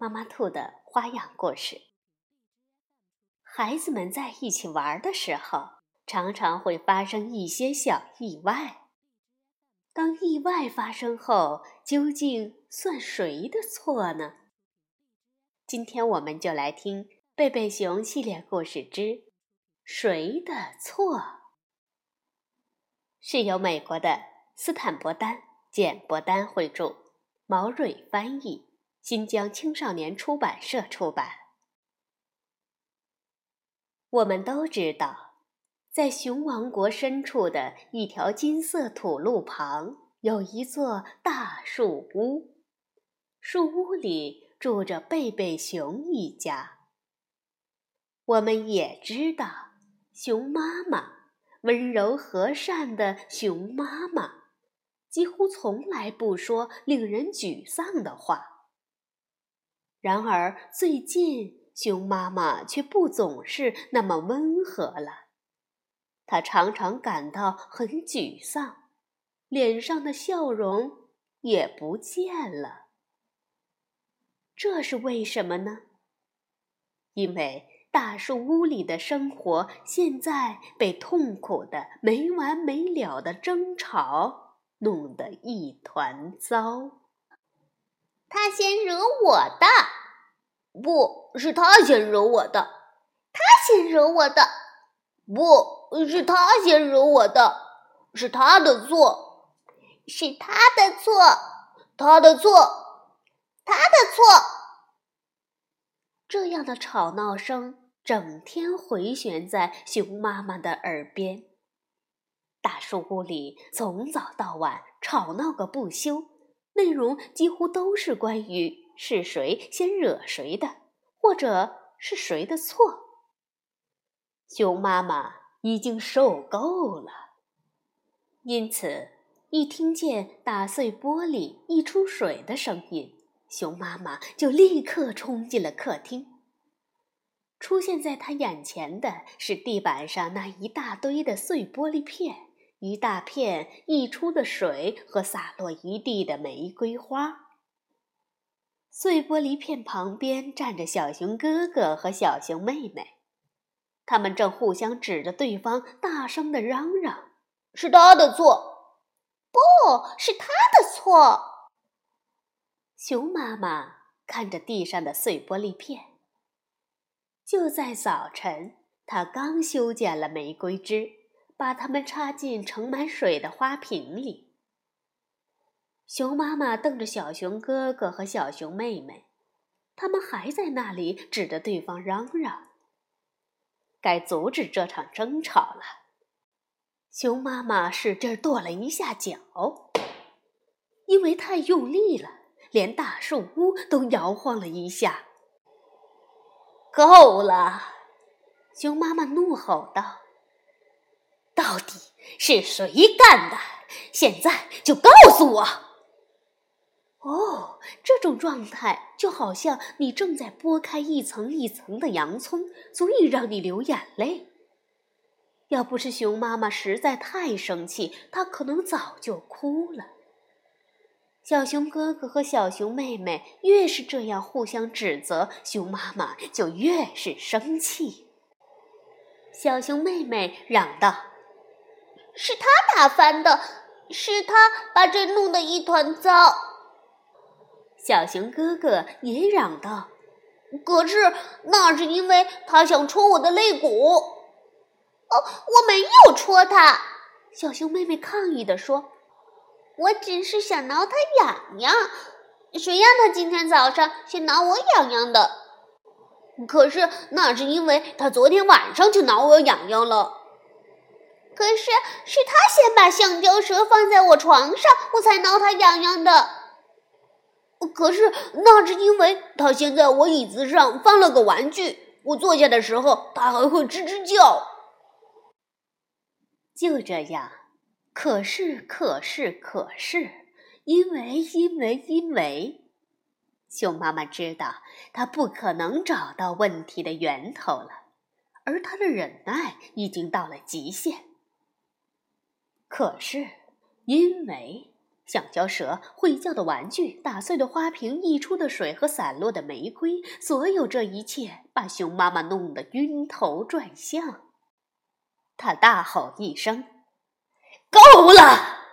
妈妈兔的花样故事。孩子们在一起玩的时候，常常会发生一些小意外。当意外发生后，究竟算谁的错呢？今天我们就来听《贝贝熊系列故事之谁的错》，是由美国的斯坦伯丹、简伯丹绘著，毛蕊翻译。新疆青少年出版社出版。我们都知道，在熊王国深处的一条金色土路旁，有一座大树屋。树屋里住着贝贝熊一家。我们也知道，熊妈妈温柔和善的熊妈妈，几乎从来不说令人沮丧的话。然而，最近熊妈妈却不总是那么温和了。她常常感到很沮丧，脸上的笑容也不见了。这是为什么呢？因为大树屋里的生活现在被痛苦的、没完没了的争吵弄得一团糟。他先惹我的，不是他先惹我的，他先惹我的，不是他先惹我的，是他的错，是他的错，他的错，他的错。这样的吵闹声整天回旋在熊妈妈的耳边，大树屋里从早到晚吵闹个不休。内容几乎都是关于是谁先惹谁的，或者是谁的错。熊妈妈已经受够了，因此一听见打碎玻璃、溢出水的声音，熊妈妈就立刻冲进了客厅。出现在他眼前的是地板上那一大堆的碎玻璃片。一大片溢出的水和洒落一地的玫瑰花。碎玻璃片旁边站着小熊哥哥和小熊妹妹，他们正互相指着对方，大声的嚷嚷：“是他的错，不是他的错。”熊妈妈看着地上的碎玻璃片，就在早晨，他刚修剪了玫瑰枝。把它们插进盛满水的花瓶里。熊妈妈瞪着小熊哥哥和小熊妹妹，他们还在那里指着对方嚷嚷。该阻止这场争吵了。熊妈妈使劲跺了一下脚，因为太用力了，连大树屋都摇晃了一下。够了！熊妈妈怒吼道。到底是谁干的？现在就告诉我！哦，这种状态就好像你正在剥开一层一层的洋葱，足以让你流眼泪。要不是熊妈妈实在太生气，她可能早就哭了。小熊哥哥和小熊妹妹越是这样互相指责，熊妈妈就越是生气。小熊妹妹嚷道。是他打翻的，是他把这弄得一团糟。小熊哥哥也嚷道：“可是那是因为他想戳我的肋骨。”哦，我没有戳他。小熊妹妹抗议地说：“我只是想挠他痒痒。谁让他今天早上先挠我痒痒的？可是那是因为他昨天晚上就挠我痒痒了。”可是是他先把橡胶蛇放在我床上，我才挠他痒痒的。可是那是因为他先在我椅子上放了个玩具，我坐下的时候，他还会吱吱叫。就这样，可是，可是，可是，因为，因为，因为，熊妈妈知道她不可能找到问题的源头了，而她的忍耐已经到了极限。可是，因为。橡胶蛇会叫的玩具，打碎的花瓶，溢出的水和散落的玫瑰，所有这一切把熊妈妈弄得晕头转向。他大吼一声：“够了！”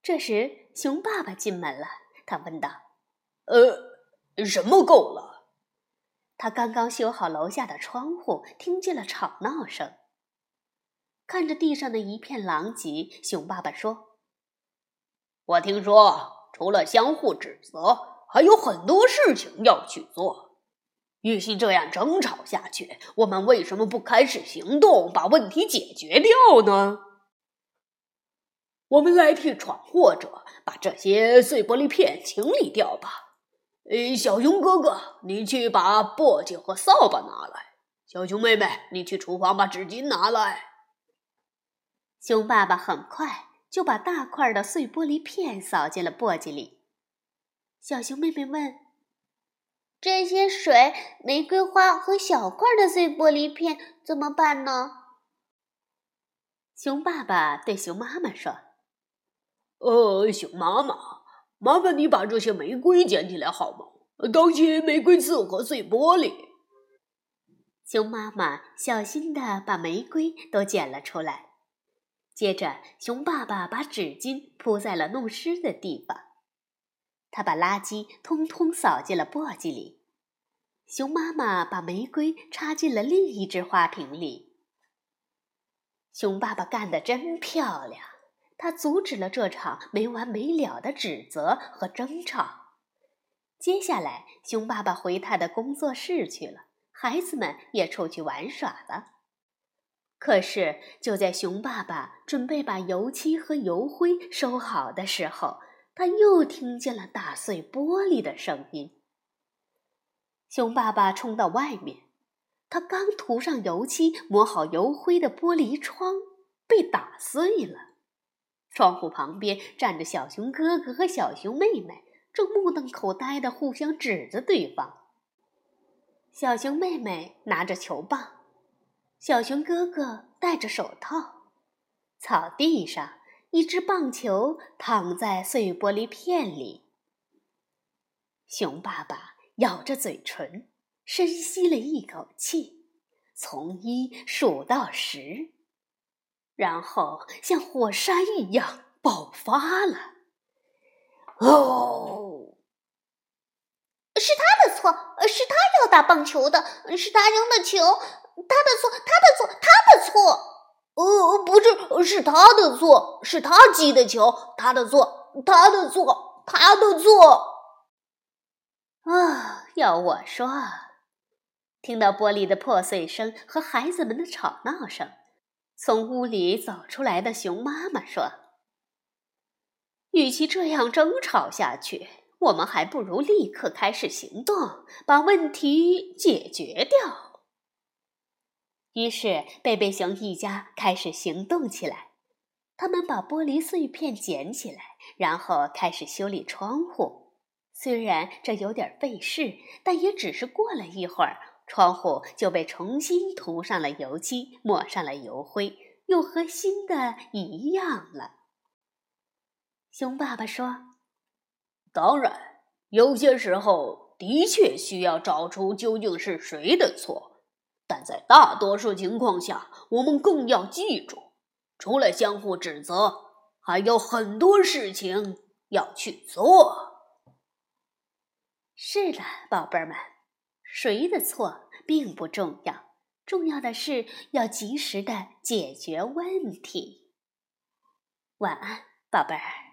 这时，熊爸爸进门了。他问道：“呃，什么够了？”他刚刚修好楼下的窗户，听见了吵闹声。看着地上的一片狼藉，熊爸爸说。我听说，除了相互指责，还有很多事情要去做。与其这样争吵下去，我们为什么不开始行动，把问题解决掉呢？我们来替闯祸者把这些碎玻璃片清理掉吧。诶，小熊哥哥，你去把簸箕和扫把拿来；小熊妹妹，你去厨房把纸巾拿来。熊爸爸很快。就把大块的碎玻璃片扫进了簸箕里。小熊妹妹问：“这些水、玫瑰花和小块的碎玻璃片怎么办呢？”熊爸爸对熊妈妈说：“呃，熊妈妈，麻烦你把这些玫瑰捡起来好吗？当心玫瑰刺和碎玻璃。”熊妈妈小心的把玫瑰都捡了出来。接着，熊爸爸把纸巾铺在了弄湿的地方。他把垃圾通通扫进了簸箕里。熊妈妈把玫瑰插进了另一只花瓶里。熊爸爸干得真漂亮，他阻止了这场没完没了的指责和争吵。接下来，熊爸爸回他的工作室去了，孩子们也出去玩耍了。可是，就在熊爸爸准备把油漆和油灰收好的时候，他又听见了打碎玻璃的声音。熊爸爸冲到外面，他刚涂上油漆、抹好油灰的玻璃窗被打碎了。窗户旁边站着小熊哥哥和小熊妹妹，正目瞪口呆的互相指着对方。小熊妹妹拿着球棒。小熊哥哥戴着手套，草地上一只棒球躺在碎玻璃片里。熊爸爸咬着嘴唇，深吸了一口气，从一数到十，然后像火山一样爆发了。哦，是他的错，是他要打棒球的，是他扔的球。他的错，他的错，他的错。呃，不是，是他的错，是他击的球。他的错，他的错，他的错。啊，要我说，听到玻璃的破碎声和孩子们的吵闹声，从屋里走出来的熊妈妈说：“与其这样争吵下去，我们还不如立刻开始行动，把问题解决掉。”于是，贝贝熊一家开始行动起来。他们把玻璃碎片捡起来，然后开始修理窗户。虽然这有点费事，但也只是过了一会儿，窗户就被重新涂上了油漆，抹上了油灰，又和新的一样了。熊爸爸说：“当然，有些时候的确需要找出究竟是谁的错。”但在大多数情况下，我们更要记住，除了相互指责，还有很多事情要去做。是的，宝贝儿们，谁的错并不重要，重要的是要及时的解决问题。晚安，宝贝儿。